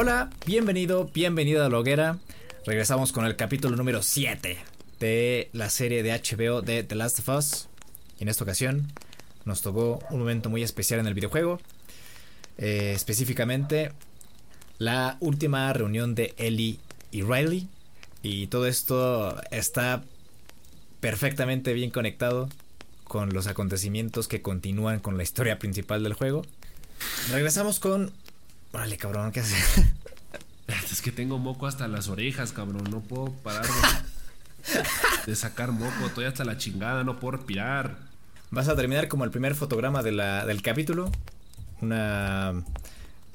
Hola, bienvenido, bienvenida a la hoguera. Regresamos con el capítulo número 7 de la serie de HBO de The Last of Us. Y en esta ocasión nos tocó un momento muy especial en el videojuego. Eh, específicamente la última reunión de Ellie y Riley. Y todo esto está perfectamente bien conectado con los acontecimientos que continúan con la historia principal del juego. Regresamos con... Órale, cabrón, ¿qué haces? Es que tengo moco hasta las orejas, cabrón. No puedo parar de, sacar moco. Estoy hasta la chingada, no puedo respirar. Vas a terminar como el primer fotograma del capítulo. Una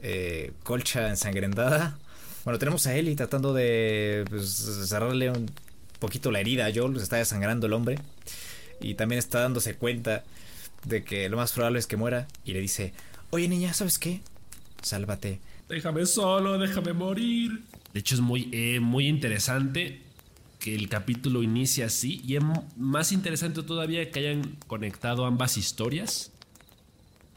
eh, colcha ensangrentada. Bueno, tenemos a Ellie tratando de pues, cerrarle un poquito la herida a Joel. Se está desangrando el hombre. Y también está dándose cuenta de que lo más probable es que muera. Y le dice, oye niña, ¿sabes qué? Sálvate Déjame solo, déjame morir. De hecho es muy, eh, muy interesante que el capítulo inicie así y es más interesante todavía que hayan conectado ambas historias.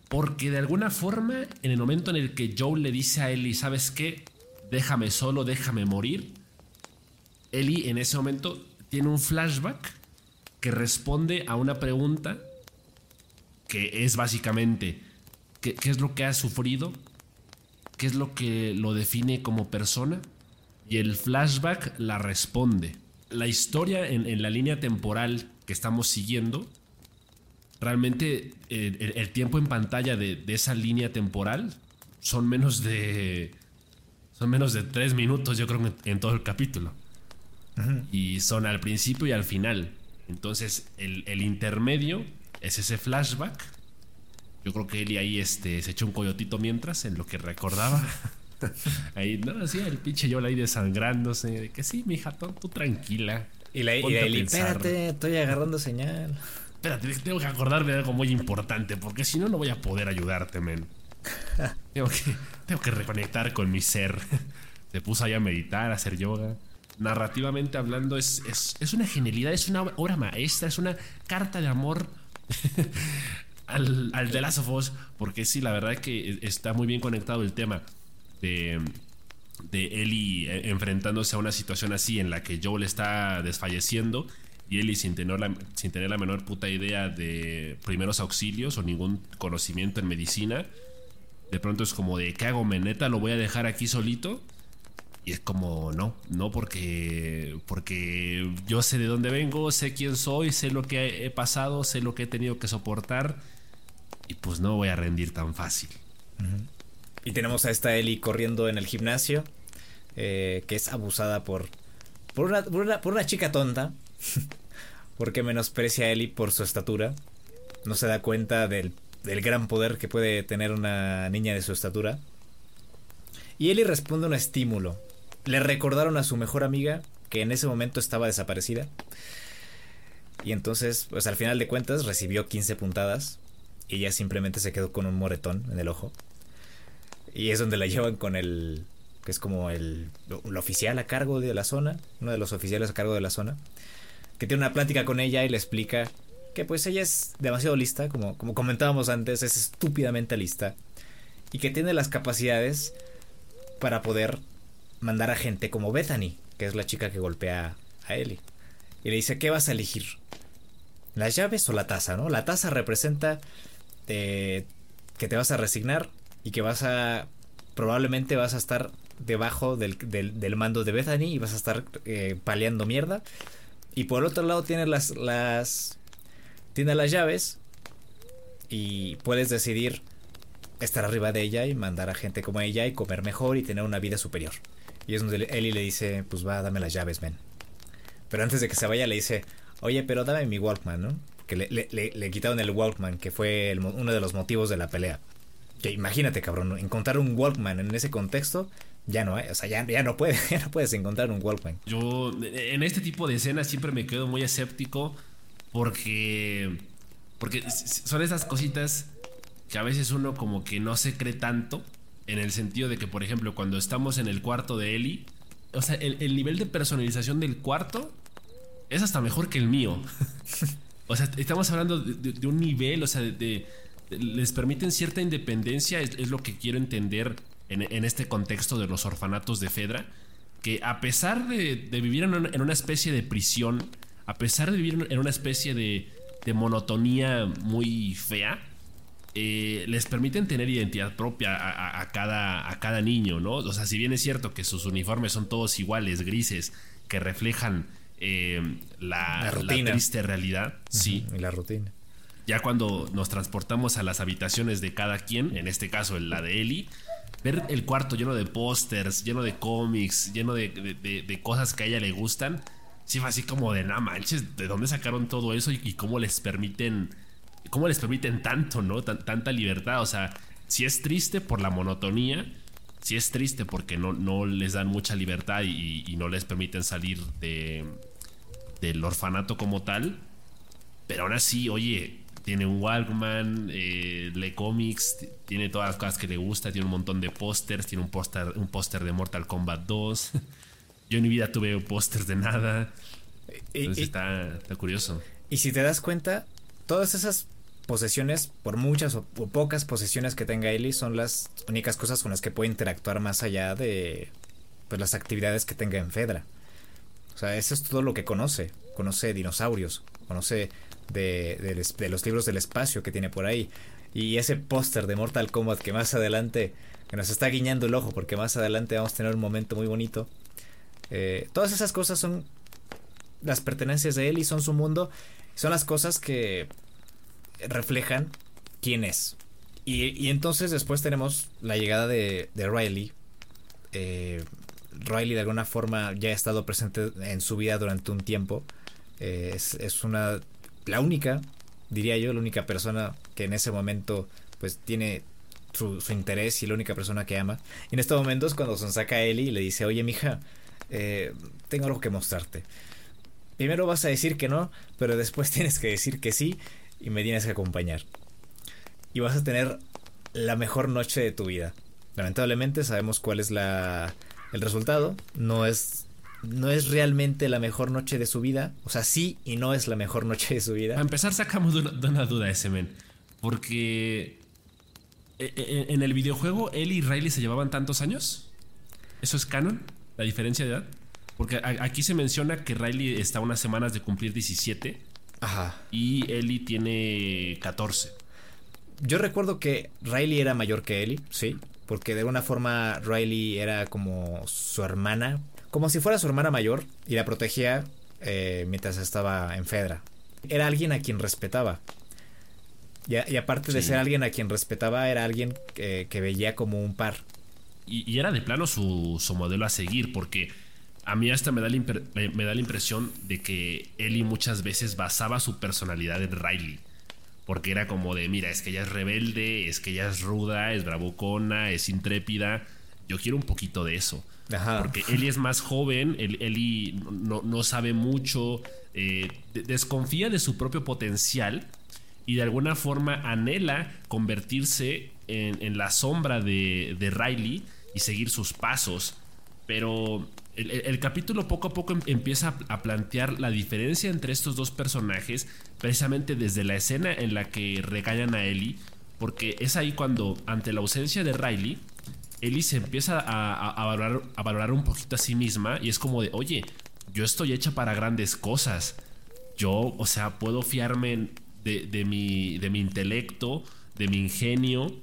Porque de alguna forma, en el momento en el que Joe le dice a Ellie, ¿sabes qué? Déjame solo, déjame morir. Ellie en ese momento tiene un flashback que responde a una pregunta que es básicamente, ¿qué, qué es lo que ha sufrido? Qué es lo que lo define como persona y el flashback la responde. La historia en, la línea temporal que estamos siguiendo, realmente eh, el, tiempo en pantalla de, esa línea temporal son menos de... Son menos de tres minutos, yo creo, en, todo el capítulo. Y son al principio y al final. Entonces, el, el intermedio es ese flashback yo creo que él ahí este, se echó un coyotito mientras, en lo que recordaba. ahí, no, sí, el pinche yo ahí desangrándose. De que sí, mija, tú, tú tranquila. Y la, y espérate, estoy agarrando señal. Espérate, tengo que acordarme de algo muy importante, porque si no, no voy a poder ayudarte, men. tengo, que, tengo que reconectar con mi ser. Se puso ahí a meditar, a hacer yoga. Narrativamente hablando, es, es, es una genialidad, es una obra maestra, es una carta de amor al, al The Last of Us, porque sí, la verdad es que está muy bien conectado el tema de, de Ellie enfrentándose a una situación así en la que Joel está desfalleciendo y Ellie sin tener, la, sin tener la menor puta idea de primeros auxilios o ningún conocimiento en medicina. De pronto es como de, ¿qué hago, meneta? ¿Lo voy a dejar aquí solito? Y es como, no, no porque, porque yo sé de dónde vengo, sé quién soy, sé lo que he pasado, sé lo que he tenido que soportar y pues no voy a rendir tan fácil. Y tenemos a esta Ellie corriendo en el gimnasio, eh, que es abusada por, por, una, por, una, chica tonta, porque menosprecia a Ellie por su estatura. No se da cuenta del, del gran poder que puede tener una niña de su estatura. Y Ellie responde un estímulo. Le recordaron a su mejor amiga que en ese momento estaba desaparecida. Y entonces, pues al final de cuentas, recibió 15 puntadas ella simplemente se quedó con un moretón en el ojo. Y es donde la llevan con el. que es como el, oficial a cargo de la zona, uno de los oficiales a cargo de la zona, que tiene una plática con ella y le explica que pues ella es demasiado lista, como, como comentábamos antes, es estúpidamente lista, y que tiene las capacidades para poder mandar a gente como Bethany, que es la chica que golpea a Ellie. Y le dice, ¿qué vas a elegir? ¿Las llaves o la taza? ¿no? La taza representa que te vas a resignar y que vas a probablemente vas a estar debajo del, del, mando de Bethany y vas a estar eh, paleando mierda. Y por el otro lado tienes las, las tienes las llaves y puedes decidir estar arriba de ella y mandar a gente como ella y comer mejor y tener una vida superior. Y es donde Ellie le dice, pues va, dame las llaves, ven. Pero antes de que se vaya le dice, oye, pero dame mi Walkman, ¿no? Que le, quitaron el Walkman, que fue uno de los motivos de la pelea. Que imagínate, cabrón, encontrar un Walkman en ese contexto, ya no, o sea, ya, no, puede, no puedes encontrar un Walkman. Yo en este tipo de escenas siempre me quedo muy escéptico porque, porque son esas cositas que a veces uno como que no se cree tanto, en el sentido de que, por ejemplo, cuando estamos en el cuarto de Ellie, o sea, el, el nivel de personalización del cuarto es hasta mejor que el mío. O sea, estamos hablando de, un nivel, o sea, de, les permiten cierta independencia, es, lo que quiero entender en, este contexto de los orfanatos de Fedra, que a pesar de, vivir en una, especie de prisión, a pesar de vivir en una especie de, monotonía muy fea, eh, les permiten tener identidad propia a, cada, a cada niño, ¿no? O sea, si bien es cierto que sus uniformes son todos iguales, grises, que reflejan eh, la, triste realidad, sí. Y la rutina. Ya cuando nos transportamos a las habitaciones de cada quien, en este caso la de Eli, ver el cuarto lleno de pósters, lleno de cómics, lleno de, cosas que a ella le gustan, sí fue así como de, nada manches, ¿de dónde sacaron todo eso y, cómo les permiten, cómo les permiten tanto, ¿no? tanta libertad, o sea, si es triste por la monotonía, si es triste porque no, no les dan mucha libertad y, no les permiten salir de, del orfanato como tal, pero aún así, oye, tiene un Walkman, eh, lee cómics, tiene todas las cosas que le gusta, tiene un montón de pósters, tiene un póster un póster de Mortal Kombat 2. Yo en mi vida tuve pósters de nada. Entonces está, curioso. Y si te das cuenta, todas esas posesiones, por muchas o, pocas posesiones que tenga Ellie, son las únicas cosas con las que puede interactuar más allá de pues, las actividades que tenga en Fedra. O sea, eso es todo lo que conoce. Conoce dinosaurios, conoce de, los libros del espacio que tiene por ahí. Y ese póster de Mortal Kombat que más adelante, que nos está guiñando el ojo porque más adelante vamos a tener un momento muy bonito. Eh, todas esas cosas son las pertenencias de él y son su mundo. Son las cosas que reflejan quién es. Y, entonces después tenemos la llegada de, Riley. Eh, Riley de alguna forma ya ha estado presente en su vida durante un tiempo. Eh, es, es, una la única, diría yo, la única persona que en ese momento pues tiene su, interés y la única persona que ama. Y en estos momentos cuando son saca a Ellie y le dice, oye mija, eh, tengo algo que mostrarte. Primero vas a decir que no, pero después tienes que decir que sí y me tienes que acompañar. Y vas a tener la mejor noche de tu vida. Lamentablemente sabemos cuál es la, el resultado. No es no es realmente la mejor noche de su vida. O sea, sí y no es la mejor noche de su vida. A empezar, sacamos de una, duda ese men. Porque eh, eh, en el videojuego, él y Riley se llevaban tantos años. ¿Eso es canon? ¿La diferencia de edad? Porque aquí se menciona que Riley está unas semanas de cumplir 17. Ajá. Y Ellie tiene 14. Yo recuerdo que Riley era mayor que Ellie, sí. Porque de alguna forma Riley era como su hermana, como si fuera su hermana mayor y la protegía eh, mientras estaba en Fedra. Era alguien a quien respetaba. Y, aparte de ser alguien a quien respetaba, era alguien que, veía como un par. Y, era de plano su, modelo a seguir, porque a mí hasta me da, la me da la impresión de que Ellie muchas veces basaba su personalidad en Riley. Porque era como de, mira, es que ella es rebelde, es que ella es ruda, es bravucona, es intrépida. Yo quiero un poquito de eso. Porque Eli es más joven, Eli no, sabe mucho, eh, desconfía de su propio potencial y de alguna forma anhela convertirse en, la sombra de, Riley y seguir sus pasos. Pero el, capítulo poco a poco em, empieza a plantear la diferencia entre estos dos personajes, precisamente desde la escena en la que regañan a Ellie, porque es ahí cuando, ante la ausencia de Riley, Ellie se empieza a, valorar, a valorar un poquito a sí misma y es como de, oye, yo estoy hecha para grandes cosas. Yo, o sea, puedo fiarme de, mi, de mi intelecto, de mi ingenio,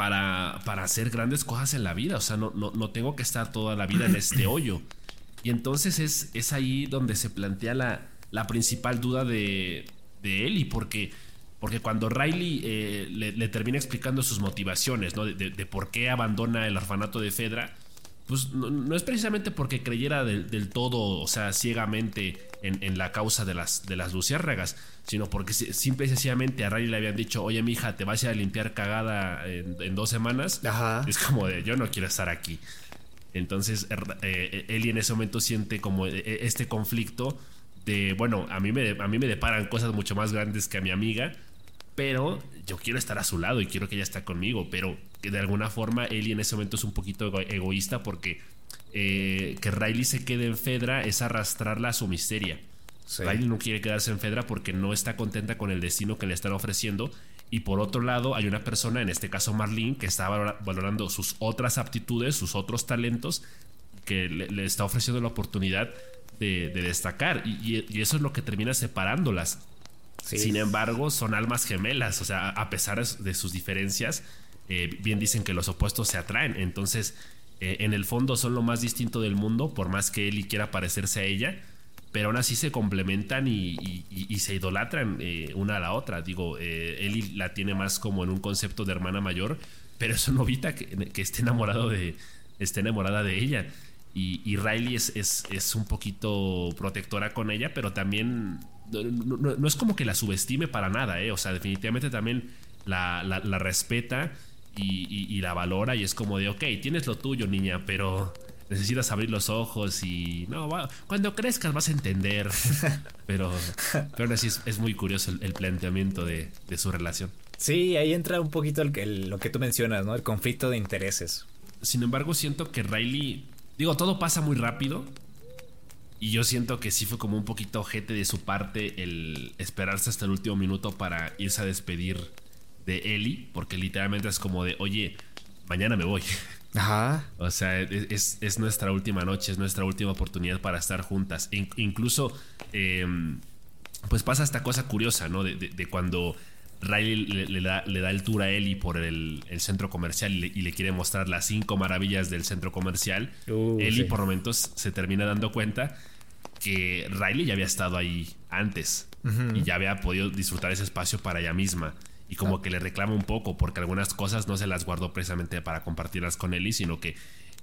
para, para, hacer grandes cosas en la vida. O sea, no, no, tengo que estar toda la vida en este hoyo. Y entonces es, es ahí donde se plantea la, la principal duda de, de Ellie, porque porque cuando Riley eh, le, termina explicando sus motivaciones, ¿no? De, por qué abandona el orfanato de Fedra, pues no, es precisamente porque creyera del, todo, o sea, ciegamente en, la causa de las, de las luciérnagas, sino porque simple y sencillamente a Riley le habían dicho, oye, mija, te vas a ir a limpiar cagada en, dos semanas. Ajá. Es como de, yo no quiero estar aquí. Entonces, er, eh, Eli en ese momento siente como eh, este conflicto de, bueno, a mí, me, a mí me deparan cosas mucho más grandes que a mi amiga, pero yo quiero estar a su lado y quiero que ella esté conmigo, pero que de alguna forma Ellie en ese momento es un poquito egoísta porque eh, que Riley se quede en Fedra es arrastrarla a su miseria. Riley no quiere quedarse en Fedra porque no está contenta con el destino que le están ofreciendo Y por otro lado, hay una persona, en este caso Marlene, que está valorando sus otras aptitudes, sus otros talentos, que le, está ofreciendo la oportunidad de, destacar. Y, eso es lo que termina separándolas. Sin embargo, son almas gemelas. O sea, a pesar de sus diferencias, eh, bien dicen que los opuestos se atraen. Entonces, eh, en el fondo son lo más distinto del mundo, por más que Ellie quiera parecerse a ella pero aún así se complementan y, se idolatran eh, una a la otra. Digo, Ellie la tiene más como en un concepto de hermana mayor, pero eso no evita que, esté enamorado de, esté enamorada de ella. Y, Riley es, es, un poquito protectora con ella, pero también no, es como que la subestime para nada, ¿eh? O sea, definitivamente también la, la respeta y, la valora y es como de, ok, tienes lo tuyo, niña, pero necesitas abrir los ojos y no, cuando crezcas vas a entender. pero, pero aún así es, muy curioso el, planteamiento de, su relación. Sí, ahí entra un poquito el, lo que tú mencionas, ¿no? El conflicto de intereses. Sin embargo, siento que Riley, digo, todo pasa muy rápido. Y yo siento que sí fue como un poquito ojete de su parte el esperarse hasta el último minuto para irse a despedir de Ellie, porque literalmente es como de, oye, mañana me voy. Ajá. O sea, es, nuestra última noche, es nuestra última oportunidad para estar juntas. incluso, em, pues pasa esta cosa curiosa, ¿no? De, cuando Riley le, da, el tour a Ellie por el, centro comercial y le, quiere mostrar las cinco maravillas del centro comercial. Uh, Ellie por momentos se termina dando cuenta que Riley ya había estado ahí antes y ya había podido disfrutar ese espacio para ella misma y como que le reclama un poco porque algunas cosas no se las guardó precisamente para compartirlas con Ellie, sino que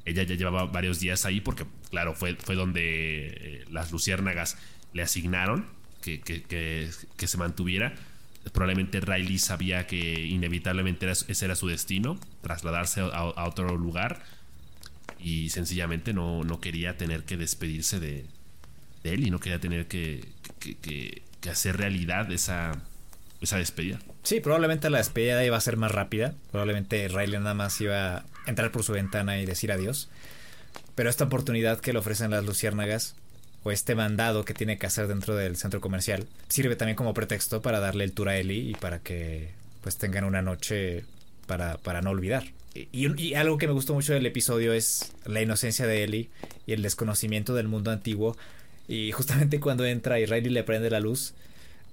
ella ya llevaba varios días ahí porque, claro, fue, fue donde eh, las luciérnagas le asignaron que, que, se mantuviera. Probablemente Riley sabía que inevitablemente ese era su destino, trasladarse a, otro lugar y sencillamente no, no, quería tener que despedirse de, él y no quería tener que, que hacer realidad esa, esa despedida. Sí, probablemente la despedida iba a ser más rápida. Probablemente Riley nada más iba a entrar por su ventana y decir adiós. Pero esta oportunidad que le ofrecen las luciérnagas, o este mandado que tiene que hacer dentro del centro comercial, sirve también como pretexto para darle el tour a Ellie y para que pues tengan una noche para, para no olvidar. Y, algo que me gustó mucho del episodio es la inocencia de Ellie y el desconocimiento del mundo antiguo. Y justamente cuando entra y Riley le prende la luz,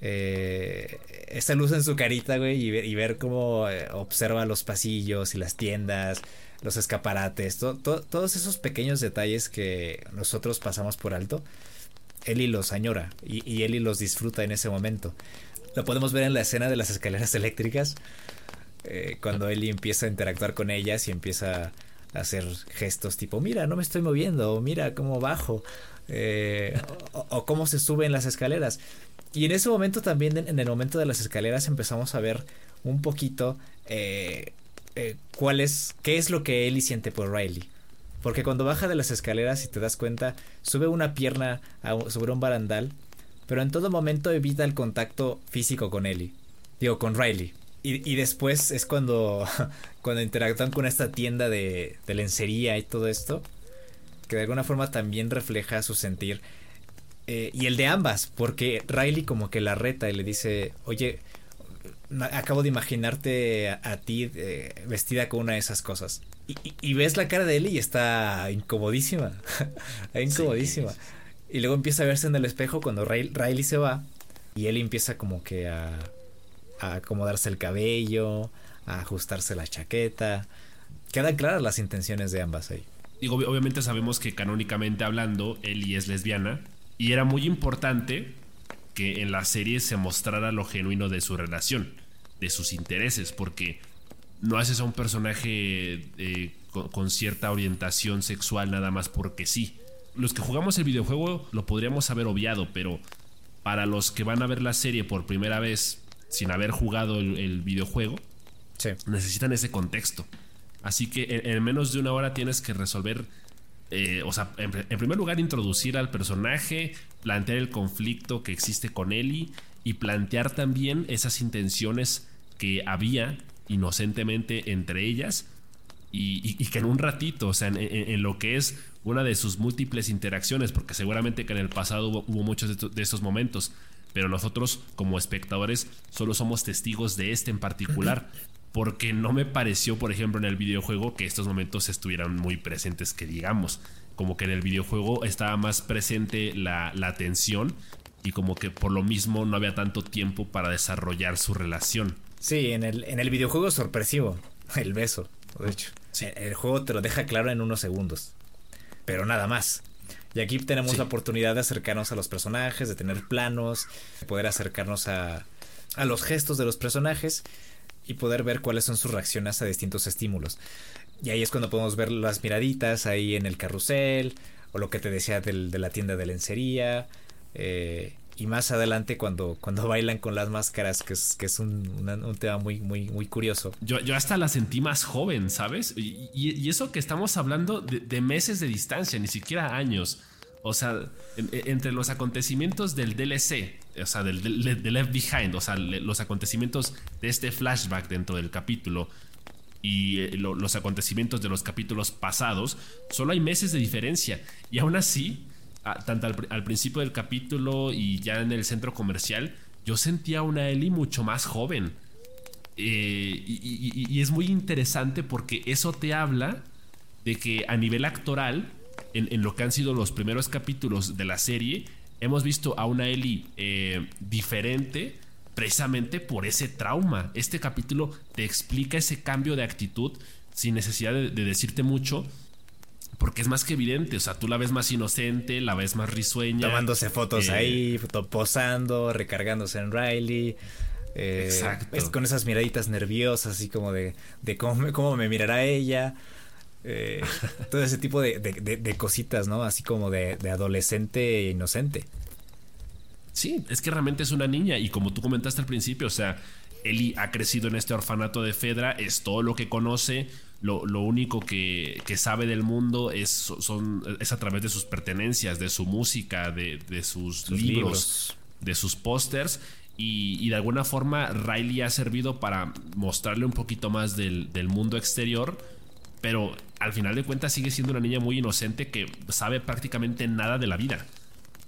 eh, esa luz en su carita, güey, y ver, cómo eh, observa los pasillos y las tiendas, los escaparates, todos esos pequeños detalles que nosotros pasamos por alto, Eli los añora y, y Eli los disfruta en ese momento. Lo podemos ver en la escena de las escaleras eléctricas, eh, cuando Eli empieza a interactuar con ellas y empieza a hacer gestos tipo, mira, no me estoy moviendo, o mira cómo bajo, eh, o, cómo se suben las escaleras. Y en ese momento también, en, el momento de las escaleras, empezamos a ver un poquito eh, eh, cuál es, qué es lo que Ellie siente por Riley. Porque cuando baja de las escaleras y te das cuenta, sube una pierna sobre un barandal, pero en todo momento evita el contacto físico con Ellie. Digo, con Riley. Y, después es cuando, cuando interactúan con esta tienda de, de lencería y todo esto, que de alguna forma también refleja su sentir eh, y el de ambas, porque Riley como que la reta y le dice, oye, acabo de imaginarte a, ti eh, vestida con una de esas cosas. Y, ves la cara de él y está incomodísima, incomodísima. Y luego empieza a verse en el espejo cuando Riley, se va y él empieza como que a, a acomodarse el cabello, a ajustarse la chaqueta. Quedan claras las intenciones de ambas ahí. Digo, obviamente sabemos que canónicamente hablando, Ellie es lesbiana, y era muy importante que en la serie se mostrara lo genuino de su relación, de sus intereses, porque no haces a un personaje eh, con, cierta orientación sexual nada más porque sí. Los que jugamos el videojuego lo podríamos haber obviado, pero para los que van a ver la serie por primera vez sin haber jugado el, videojuego, necesitan ese contexto. Así que en menos de una hora tienes que resolver eh, o sea, en, primer lugar, introducir al personaje, plantear el conflicto que existe con Ellie y plantear también esas intenciones que había inocentemente entre ellas y, que en un ratito, o sea, en, lo que es una de sus múltiples interacciones, porque seguramente que en el pasado hubo, muchos de, esos momentos, pero nosotros como espectadores solo somos testigos de este en particular. Porque no me pareció, por ejemplo, en el videojuego que estos momentos estuvieran muy presentes, que digamos. Como que en el videojuego estaba más presente la, la tensión y como que por lo mismo no había tanto tiempo para desarrollar su relación. Sí, en el, en el videojuego es sorpresivo el beso, de hecho. El juego te lo deja claro en unos segundos, pero nada más. Y aquí tenemos la oportunidad de acercarnos a los personajes, de tener planos, de poder acercarnos a, a los gestos de los personajes y poder ver cuáles son sus reacciones a distintos estímulos. Y ahí es cuando podemos ver las miraditas ahí en el carrusel, o lo que te decía del, de la tienda de lencería, eh, y más adelante cuando, cuando bailan con las máscaras, que es, que es un, un tema muy, muy, muy curioso. Yo, yo, hasta la sentí más joven, ¿sabes? Y, y, eso que estamos hablando de, meses de distancia, ni siquiera años. O sea, en, entre los acontecimientos del DLC, o sea, del, del, Left Behind, o sea, los acontecimientos de este flashback dentro del capítulo y eh, lo, los acontecimientos de los capítulos pasados, solo hay meses de diferencia. Y aún así, tanto al, al, principio del capítulo y ya en el centro comercial, yo sentía una Ellie mucho más joven. Eh, y, es muy interesante porque eso te habla de que a nivel actoral, en, lo que han sido los primeros capítulos de la serie, hemos visto a una Ellie eh, diferente precisamente por ese trauma. Este capítulo te explica ese cambio de actitud sin necesidad de, decirte mucho. Porque es más que evidente, o sea, tú la ves más inocente, la ves más risueña. Tomándose fotos eh, ahí, posando, recargándose en Riley. Eh, Exacto. Es con esas miraditas nerviosas, así como de, de cómo, me, cómo me mirará ella. Eh, todo ese tipo de, de, de, cositas, ¿no? Así como de, adolescente inocente. Sí, es que realmente es una niña y como tú comentaste al principio, o sea, Eli ha crecido en este orfanato de Fedra, es todo lo que conoce, lo, lo único que, que, sabe del mundo es, son, es a través de sus pertenencias, de su música, de, de sus, sus, libros, libros. de sus pósters. Y, y, de alguna forma Riley ha servido para mostrarle un poquito más del, del mundo exterior pero al final de cuentas sigue siendo una niña muy inocente que sabe prácticamente nada de la vida.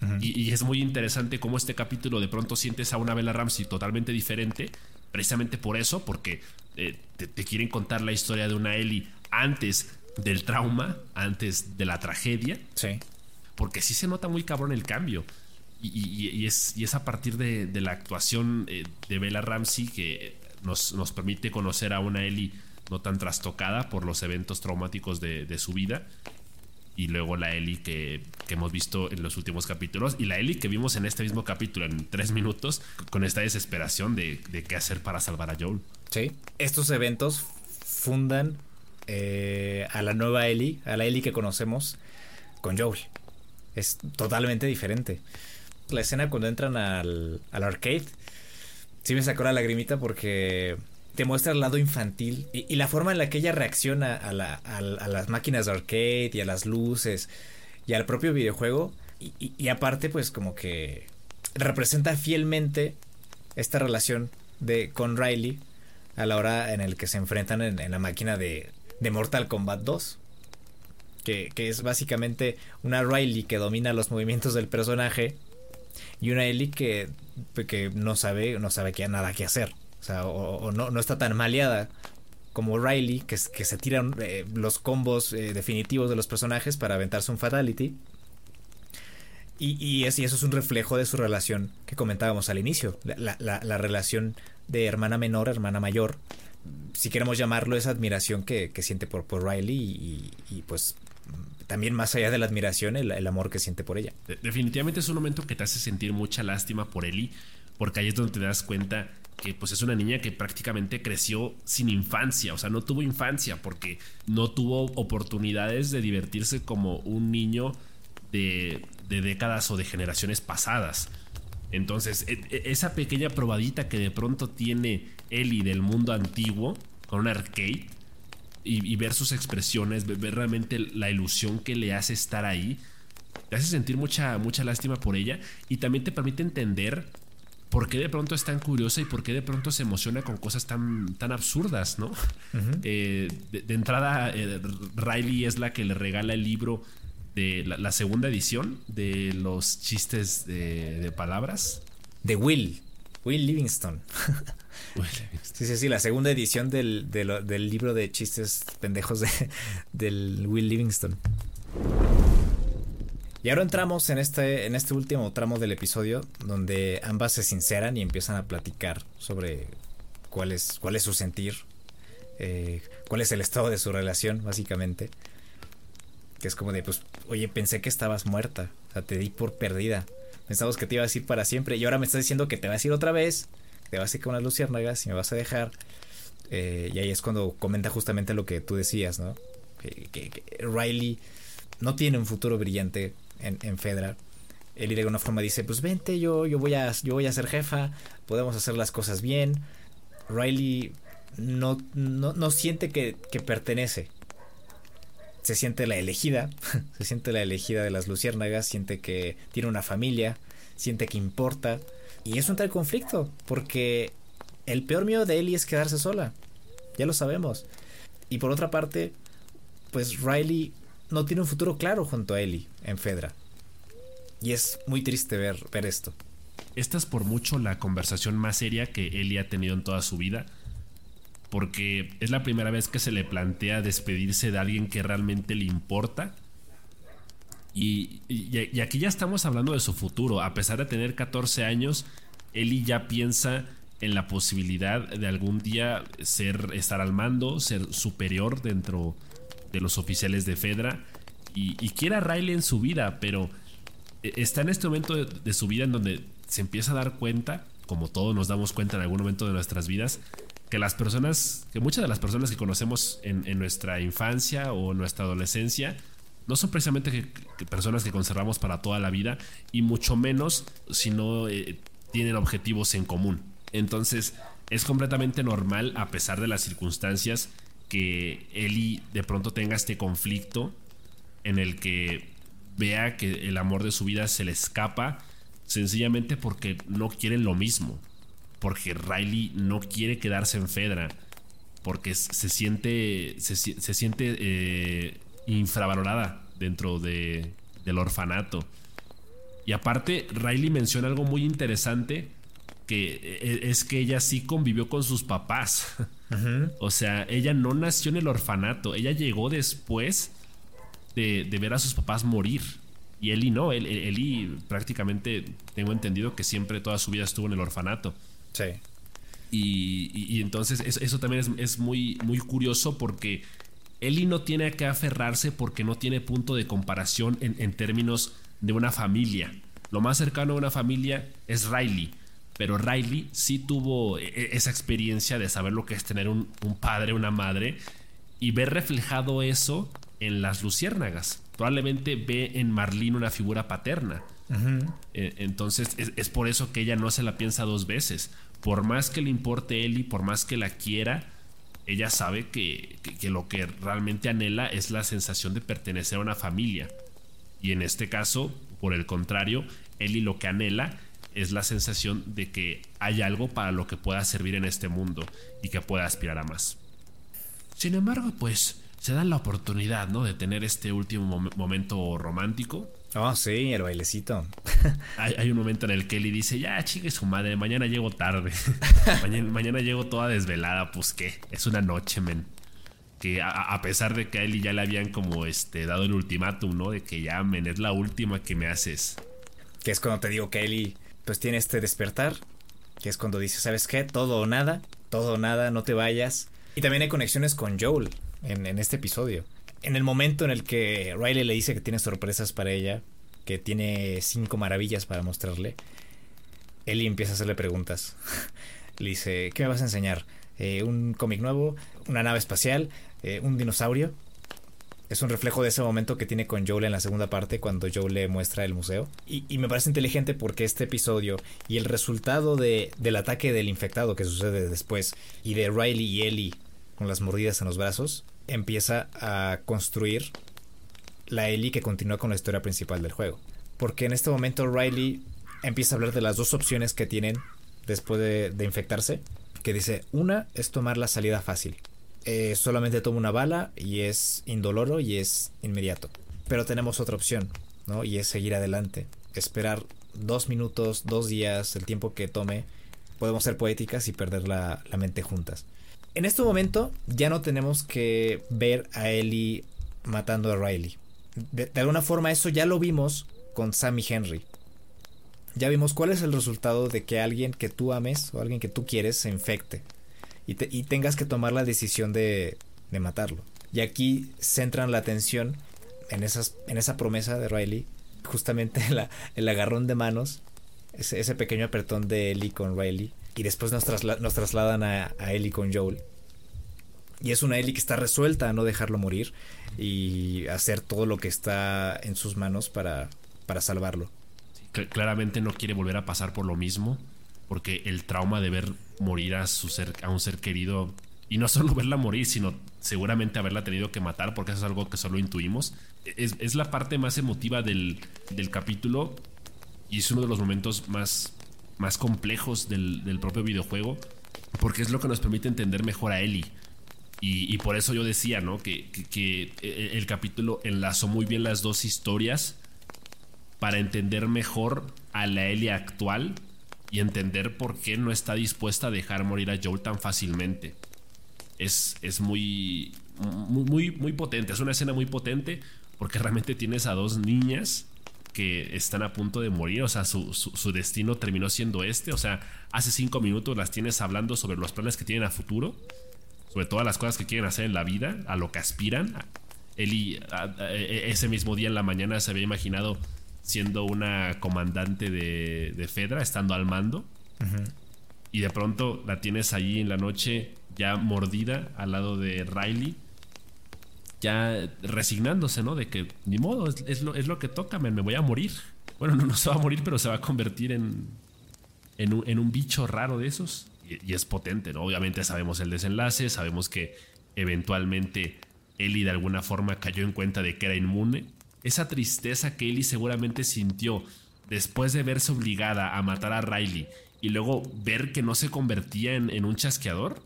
Uh -huh. y, y, es muy interesante cómo este capítulo de pronto sientes a una Bella Ramsey totalmente diferente, precisamente por eso, porque eh, te, te, quieren contar la historia de una Ellie antes del trauma, antes de la tragedia. Sí. Porque sí se nota muy cabrón el cambio. Y, y, y es, es, a partir de, de la actuación eh, de Bella Ramsey que nos, nos permite conocer a una Ellie no tan trastocada por los eventos traumáticos de, de su vida. Y luego la Ellie que, que, hemos visto en los últimos capítulos. Y la Ellie que vimos en este mismo capítulo en tres minutos. Con esta desesperación de, de qué hacer para salvar a Joel. Estos eventos fundan eh, a la nueva Ellie. A la Ellie que conocemos con Joel. Es totalmente diferente. La escena cuando entran al, al arcade. Sí me sacó la lagrimita porque te muestra el lado infantil y, la forma en la que ella reacciona a, la, a, a, las máquinas de arcade y a las luces y al propio videojuego. Y, y, y, aparte, pues como que representa fielmente esta relación de con Riley a la hora en el que se enfrentan en, la máquina de, de, Mortal Kombat 2. Que, que, es básicamente una Riley que domina los movimientos del personaje y una Ellie que, que no sabe, no sabe que nada que hacer. O sea, o no, no, está tan maleada como Riley, que, que se tiran eh, los combos eh, definitivos de los personajes para aventarse un Fatality. Y, y, es, y, eso es un reflejo de su relación que comentábamos al inicio. La, la, la relación de hermana menor, hermana mayor. Si queremos llamarlo, esa admiración que, que siente por, por Riley y, y, pues también más allá de la admiración, el, el, amor que siente por ella. Definitivamente es un momento que te hace sentir mucha lástima por Ellie, porque ahí es donde te das cuenta que pues es una niña que prácticamente creció sin infancia, o sea, no tuvo infancia porque no tuvo oportunidades de divertirse como un niño de, de décadas o de generaciones pasadas. Entonces, esa pequeña probadita que de pronto tiene Ellie del mundo antiguo con un arcade y, y ver sus expresiones, ver realmente la ilusión que le hace estar ahí, te hace sentir mucha, mucha lástima por ella y también te permite entender por qué de pronto es tan curiosa y por qué de pronto se emociona con cosas tan, tan absurdas, ¿no? Uh -huh. eh, de, de, entrada, eh, Riley es la que le regala el libro de la, la segunda edición de los chistes de, de palabras. de Will, Will Livingston. sí, sí, sí, la segunda edición del, del, libro de chistes pendejos de, del Will Livingston. Y ahora entramos en este, en este último tramo del episodio donde ambas se sinceran y empiezan a platicar sobre cuál es, cuál es su sentir, eh, cuál es el estado de su relación, básicamente. Que es como de, pues, oye, pensé que estabas muerta, o sea, te di por perdida. Pensamos que te ibas a ir para siempre y ahora me estás diciendo que te vas a ir otra vez, te vas a ir con unas luciérnagas y me vas a dejar. Eh, y ahí es cuando comenta justamente lo que tú decías, ¿no? Que, Riley no tiene un futuro brillante en, en Fedra. Él de alguna forma dice, pues vente, yo, yo, voy a, yo voy a ser jefa, podemos hacer las cosas bien. Riley no, no, no siente que, que pertenece se siente la elegida, se siente la elegida de las luciérnagas, siente que tiene una familia, siente que importa. Y es un tal conflicto, porque el peor miedo de Ellie es quedarse sola. Ya lo sabemos. Y por otra parte, pues Riley no tiene un futuro claro junto a Ellie en Fedra. Y es muy triste ver, ver esto. Esta es por mucho la conversación más seria que Ellie ha tenido en toda su vida porque es la primera vez que se le plantea despedirse de alguien que realmente le importa. Y, aquí ya estamos hablando de su futuro. A pesar de tener 14 años, Eli ya piensa en la posibilidad de algún día ser, estar al mando, ser superior dentro de los oficiales de Fedra. Y, y quiere a Riley en su vida, pero e, está en este momento de su vida en donde se empieza a dar cuenta, como todos nos damos cuenta en algún momento de nuestras vidas, que las personas, que muchas de las personas que conocemos en, nuestra infancia o nuestra adolescencia, no son precisamente personas que conservamos para toda la vida y mucho menos si no eh, tienen objetivos en común. Entonces es completamente normal a pesar de las circunstancias que Eli de pronto tenga este conflicto en el que vea que el amor de su vida se le escapa sencillamente porque no quieren lo mismo porque Riley no quiere quedarse en Fedra, porque se siente, se, siente eh, infravalorada dentro de, del orfanato. Y aparte, Riley menciona algo muy interesante, que e, es que ella sí convivió con sus papás. O sea, ella no nació en el orfanato, ella llegó después de, ver a sus papás morir. Y Eli no, Eli prácticamente tengo entendido que siempre toda su vida estuvo en el orfanato. Sí. Y, entonces eso, también es, muy, muy curioso porque Eli no tiene que aferrarse porque no tiene punto de comparación en, términos de una familia. Lo más cercano a una familia es Riley. Pero Riley sí tuvo e, e, esa experiencia de saber lo que es tener un, padre, una madre, y ver reflejado eso en las luciérnagas. Probablemente ve en Marlene una figura paterna. E, entonces es, por eso que ella no se la piensa dos veces por más que le importe Ellie, por más que la quiera, ella sabe que, lo que realmente anhela es la sensación de pertenecer a una familia. Y en este caso, por el contrario, Ellie lo que anhela es la sensación de que hay algo para lo que pueda servir en este mundo y que pueda aspirar a más. Sin embargo, pues se da la oportunidad, ¿no? De tener este último momento romántico Oh, sí, el bailecito. hay, un momento en el que Ellie dice, ya chingue su madre, mañana llego tarde. mañana, llego toda desvelada, pues qué, es una noche, men. Que a, pesar de que a Ellie ya le habían como este dado el ultimátum, ¿no? De que ya, men, es la última que me haces. Que es cuando te digo que Ellie pues tiene este despertar. Que es cuando dice, ¿sabes qué? Todo o nada, todo o nada, no te vayas. Y también hay conexiones con Joel en, en este episodio en el momento en el que Riley le dice que tiene sorpresas para ella, que tiene cinco maravillas para mostrarle, Ellie empieza a hacerle preguntas. le dice, ¿qué me vas a enseñar? Eh, ¿Un cómic nuevo? ¿Una nave espacial? Eh, ¿Un dinosaurio? Es un reflejo de ese momento que tiene con Joel en la segunda parte cuando Joel le muestra el museo. Y, me parece inteligente porque este episodio y el resultado de, del ataque del infectado que sucede después y de Riley y Ellie con las mordidas en los brazos empieza a construir la Ellie que continúa con la historia principal del juego. Porque en este momento Riley empieza a hablar de las dos opciones que tienen después de, infectarse. Que dice, una es tomar la salida fácil. Eh, solamente toma una bala y es indoloro y es inmediato. Pero tenemos otra opción, ¿no? Y es seguir adelante. Esperar dos minutos, dos días, el tiempo que tome, podemos ser poéticas y perder la, mente juntas. En este momento ya no tenemos que ver a Ellie matando a Riley. De, alguna forma eso ya lo vimos con Sammy Henry. Ya vimos cuál es el resultado de que alguien que tú ames o alguien que tú quieres se infecte y, tengas que tomar la decisión de, matarlo. Y aquí centran la atención en, esas, en esa promesa de Riley, justamente el agarrón de manos, ese, pequeño apretón de Ellie con Riley, y después nos, trasladan a, a, Ellie con Joel. Y es una Ellie que está resuelta a no dejarlo morir y hacer todo lo que está en sus manos para, para salvarlo. claramente no quiere volver a pasar por lo mismo, porque el trauma de ver morir a, su ser, a un ser querido, y no solo verla morir, sino seguramente haberla tenido que matar, porque eso es algo que solo intuimos, es, la parte más emotiva del, capítulo y es uno de los momentos más, más complejos del, propio videojuego, porque es lo que nos permite entender mejor a Ellie. Y, por eso yo decía, ¿no? Que, el capítulo enlazó muy bien las dos historias para entender mejor a la Ellie actual y entender por qué no está dispuesta a dejar morir a Joel tan fácilmente. Es, es muy, muy, muy potente, es una escena muy potente porque realmente tienes a dos niñas que están a punto de morir, o sea, su, destino terminó siendo este, o sea, hace cinco minutos las tienes hablando sobre los planes que tienen a futuro, sobre todas las cosas que quieren hacer en la vida, a lo que aspiran. Eli e, ese mismo día en la mañana se había imaginado siendo una comandante de, Fedra, estando al mando, y de pronto la tienes allí en la noche ya mordida al lado de Riley ya resignándose, ¿no? De que ni modo, es, lo, es lo, que toca, me voy a morir. Bueno, no, se va a morir, pero se va a convertir en, en, un, bicho raro de esos. Y, es potente, ¿no? Obviamente sabemos el desenlace, sabemos que eventualmente Ellie de alguna forma cayó en cuenta de que era inmune. Esa tristeza que Ellie seguramente sintió después de verse obligada a matar a Riley y luego ver que no se convertía en, en un chasqueador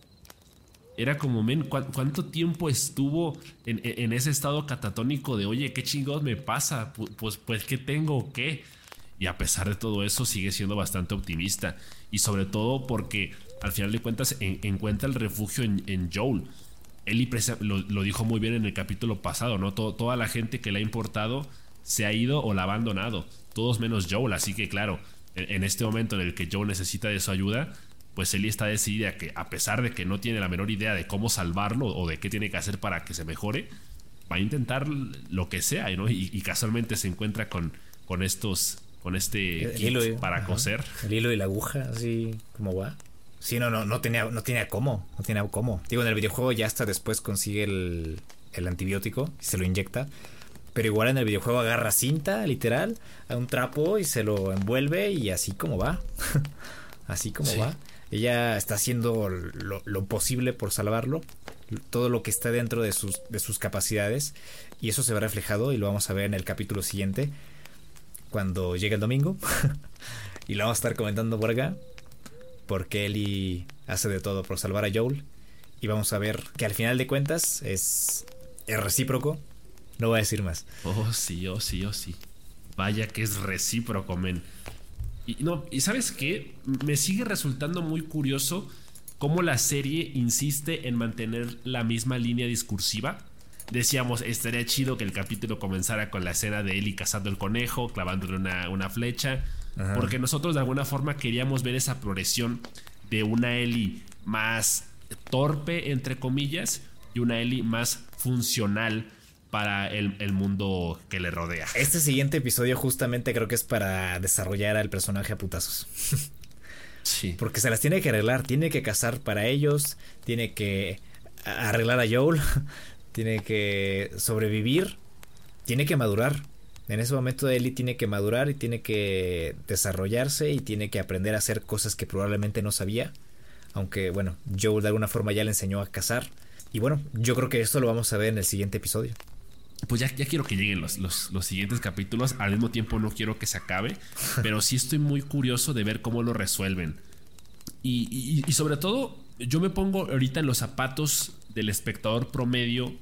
era como, men, ¿cuánto tiempo estuvo en, ese estado catatónico de, oye, qué chingados me pasa? Pues, pues, ¿qué tengo o qué? Y a pesar de todo eso, sigue siendo bastante optimista. Y sobre todo porque, al final de cuentas, encuentra el refugio en, Joel. Él lo, lo, dijo muy bien en el capítulo pasado, ¿no? toda la gente que le ha importado se ha ido o la ha abandonado. Todos menos Joel. Así que, claro, en este momento en el que Joel necesita de su ayuda, pues Ellie está decidida que a pesar de que no tiene la menor idea de cómo salvarlo o de qué tiene que hacer para que se mejore, va a intentar lo que sea, ¿no? Y, casualmente se encuentra con, con estos, con este hilo para coser. El hilo y la aguja, así como va. Sí, no, no, no tenía, no tenía cómo, no tenía cómo. Digo, en el videojuego ya hasta después consigue el, el antibiótico y se lo inyecta. Pero igual en el videojuego agarra cinta, literal, a un trapo y se lo envuelve y así como va. así como va. Ella está haciendo lo, posible por salvarlo, todo lo que está dentro de sus, de sus capacidades, y eso se ve reflejado y lo vamos a ver en el capítulo siguiente, cuando llegue el domingo, y lo vamos a estar comentando por acá, porque Ellie hace de todo por salvar a Joel, y vamos a ver que al final de cuentas es, es recíproco, no voy a decir más. Oh, sí, oh, sí, oh, sí. Vaya que es recíproco, men. Y, no, y sabes qué, me sigue resultando muy curioso cómo la serie insiste en mantener la misma línea discursiva. Decíamos, estaría chido que el capítulo comenzara con la escena de Ellie cazando el conejo, clavándole una, flecha, porque nosotros de alguna forma queríamos ver esa progresión de una Ellie más torpe, entre comillas, y una Ellie más funcional para el, mundo que le rodea. Este siguiente episodio justamente creo que es para desarrollar al personaje a putazos. Sí. Porque se las tiene que arreglar, tiene que cazar para ellos, tiene que arreglar a Joel, tiene que sobrevivir, tiene que madurar. En ese momento Ellie tiene que madurar y tiene que desarrollarse y tiene que aprender a hacer cosas que probablemente no sabía. Aunque bueno, Joel de alguna forma ya le enseñó a cazar. Y bueno, yo creo que esto lo vamos a ver en el siguiente episodio pues ya, ya quiero que lleguen los, los, siguientes capítulos. Al mismo tiempo no quiero que se acabe. Pero sí estoy muy curioso de ver cómo lo resuelven. Y, sobre todo, yo me pongo ahorita en los zapatos del espectador promedio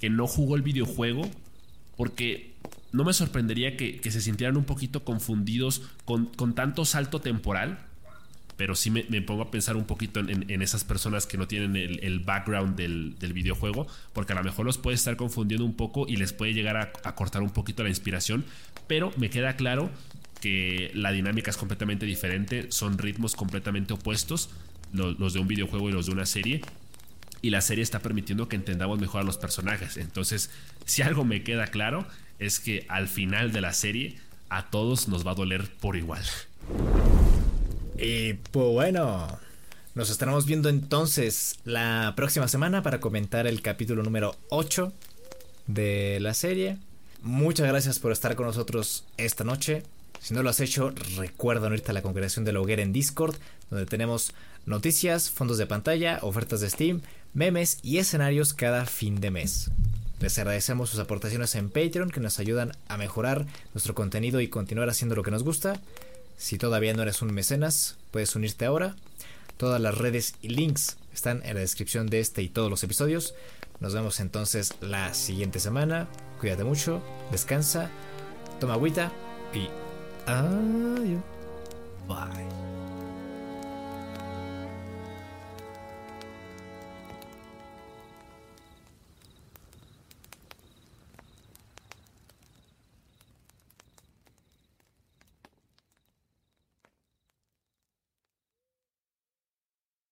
que no jugó el videojuego. Porque no me sorprendería que, se sintieran un poquito confundidos con, con tanto salto temporal pero sí me, pongo a pensar un poquito en, esas personas que no tienen el, background del, videojuego, porque a lo mejor los puede estar confundiendo un poco y les puede llegar a, cortar un poquito la inspiración, pero me queda claro que la dinámica es completamente diferente, son ritmos completamente opuestos, los, de un videojuego y los de una serie, y la serie está permitiendo que entendamos mejor a los personajes. Entonces, si algo me queda claro, es que al final de la serie a todos nos va a doler por igual. Y pues bueno, nos estaremos viendo entonces la próxima semana para comentar el capítulo número 8 de la serie. Muchas gracias por estar con nosotros esta noche. Si no lo has hecho, recuerda unirte a la congregación de la hoguera en Discord, donde tenemos noticias, fondos de pantalla, ofertas de Steam, memes y escenarios cada fin de mes. Les agradecemos sus aportaciones en Patreon que nos ayudan a mejorar nuestro contenido y continuar haciendo lo que nos gusta. Si todavía no eres un mecenas, puedes unirte ahora. Todas las redes y links están en la descripción de este y todos los episodios. Nos vemos entonces la siguiente semana. Cuídate mucho, descansa, toma agüita y adiós. Bye.